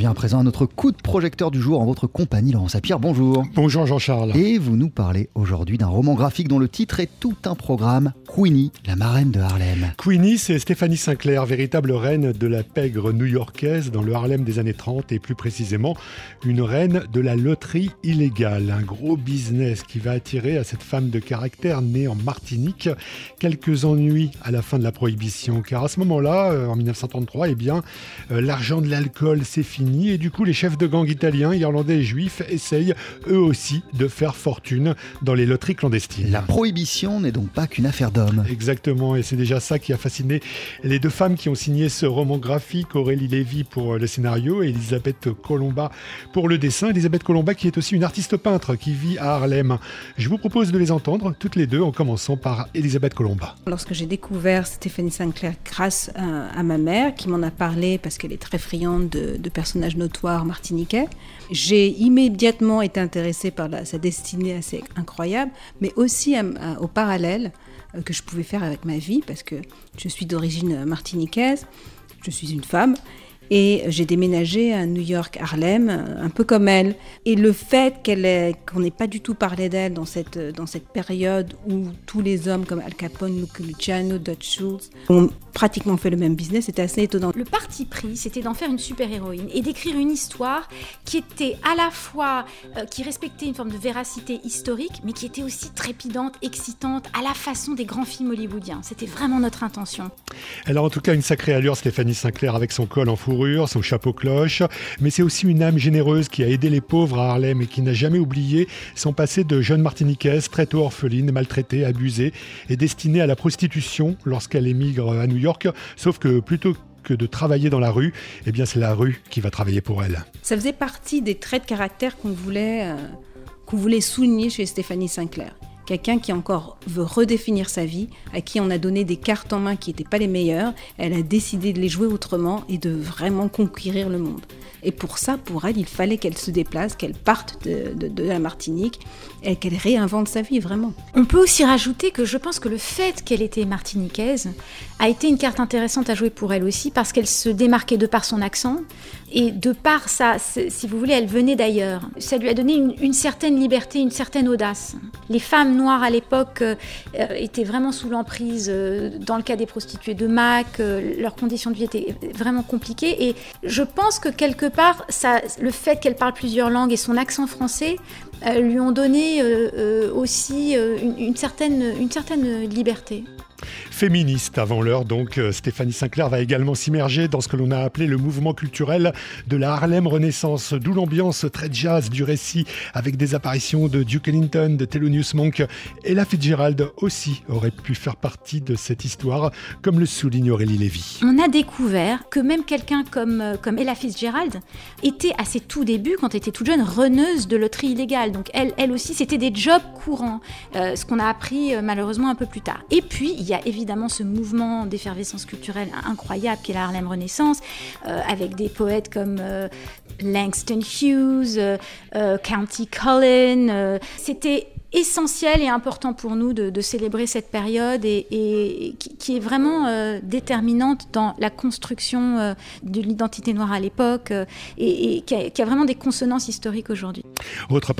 vient à présent à notre coup de projecteur du jour en votre compagnie, Laurent Sapir. Bonjour. Bonjour Jean-Charles. Et vous nous parlez aujourd'hui d'un roman graphique dont le titre est tout un programme, Queenie, la marraine de Harlem. Queenie, c'est Stéphanie Sinclair, véritable reine de la pègre new-yorkaise dans le Harlem des années 30 et plus précisément une reine de la loterie illégale. Un gros business qui va attirer à cette femme de caractère née en Martinique quelques ennuis à la fin de la prohibition. Car à ce moment-là, euh, en 1933, eh bien, euh, l'argent de l'alcool c'est fini et du coup les chefs de gang italiens, irlandais et juifs essayent eux aussi de faire fortune dans les loteries clandestines. La prohibition n'est donc pas qu'une affaire d'hommes. Exactement, et c'est déjà ça qui a fasciné les deux femmes qui ont signé ce roman graphique, Aurélie Lévy pour le scénario et Elisabeth Colomba pour le dessin. Elisabeth Colomba qui est aussi une artiste peintre qui vit à Harlem. Je vous propose de les entendre toutes les deux en commençant par Elisabeth Colomba. Lorsque j'ai découvert Stéphanie Sinclair grâce à, ma mère qui m'en a parlé parce qu'elle est très friande de, de personnages notoires martiniquais, j'ai immédiatement été intéressée par sa destinée assez incroyable, mais aussi au parallèle euh, que je pouvais faire avec ma vie, parce que je suis d'origine martiniquaise, je suis une femme, et j'ai déménagé à New York, Harlem, un peu comme elle. Et le fait qu'elle qu'on n'ait pas du tout parlé d'elle dans cette, dans cette période où tous les hommes comme Al Capone, Luciano, Dutch Schultz ont pratiquement fait le même business, c'était assez étonnant. Le parti pris, c'était d'en faire une super-héroïne et d'écrire une histoire qui était à la fois, euh, qui respectait une forme de véracité historique, mais qui était aussi trépidante, excitante, à la façon des grands films hollywoodiens. C'était vraiment notre intention. Elle a en tout cas une sacrée allure, Stéphanie Sinclair, avec son col en fourrure son chapeau cloche, mais c'est aussi une âme généreuse qui a aidé les pauvres à Harlem et qui n'a jamais oublié son passé de jeune martiniquaise, très tôt orpheline, maltraitée, abusée et destinée à la prostitution lorsqu'elle émigre à New York, sauf que plutôt que de travailler dans la rue, eh bien c'est la rue qui va travailler pour elle. Ça faisait partie des traits de caractère qu'on voulait, euh, qu'on voulait souligner chez Stéphanie Sinclair quelqu'un qui encore veut redéfinir sa vie, à qui on a donné des cartes en main qui n'étaient pas les meilleures, elle a décidé de les jouer autrement et de vraiment conquérir le monde. Et pour ça, pour elle, il fallait qu'elle se déplace, qu'elle parte de, la Martinique et qu'elle réinvente sa vie vraiment. On peut aussi rajouter que je pense que le fait qu'elle était martiniquaise a été une carte intéressante à jouer pour elle aussi parce qu'elle se démarquait de par son accent et de par ça, si vous voulez, elle venait d'ailleurs. Ça lui a donné une, certaine liberté, une certaine audace. Les femmes à l'époque euh, étaient vraiment sous l'emprise, euh, dans le cas des prostituées de Mac, euh, leurs conditions de vie étaient vraiment compliquées. Et je pense que quelque part, ça, le fait qu'elle parle plusieurs langues et son accent français lui ont donné aussi une certaine liberté féministe avant l'heure. Donc euh, Stéphanie Sinclair va également s'immerger dans ce que l'on a appelé le mouvement culturel de la Harlem Renaissance, d'où l'ambiance très jazz du récit avec des apparitions de Duke Ellington, de Thelonious Monk et la Fitzgerald aussi aurait pu faire partie de cette histoire, comme le souligne Aurélie Lévy. On a découvert que même quelqu'un comme, euh, comme Ella Fitzgerald était à ses tout débuts, quand elle était toute jeune, reneuse de loterie illégale. Donc elle, elle aussi, c'était des jobs courants, euh, ce qu'on a appris malheureusement un peu plus tard. Et puis, il y a évidemment ce mouvement d'effervescence culturelle incroyable qu'est la Harlem Renaissance, euh, avec des poètes comme euh, Langston Hughes, euh, County Cullen. C'était essentiel et important pour nous de, célébrer cette période et, qui, est vraiment euh, déterminante dans la construction euh, de l'identité noire à l'époque euh, et, qui, a, vraiment des consonances historiques aujourd'hui. Autre,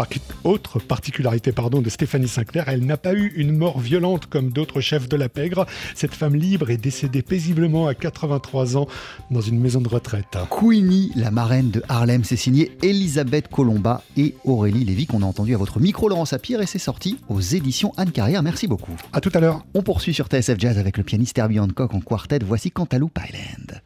autre particularité pardon, de Stéphanie Sinclair, elle n'a pas eu une mort violente comme d'autres chefs de la pègre. Cette femme libre est décédée paisiblement à 83 ans dans une maison de retraite. Queenie, la marraine de Harlem, c'est signé Elisabeth Colomba et Aurélie Lévy qu'on a entendu à votre micro Laurent Sapir et c'est sorti aux éditions Anne Carrière. Merci beaucoup. À tout à l'heure. On poursuit sur TSF Jazz avec le pianiste Herbie Hancock en quartet. Voici Cantaloupe Island.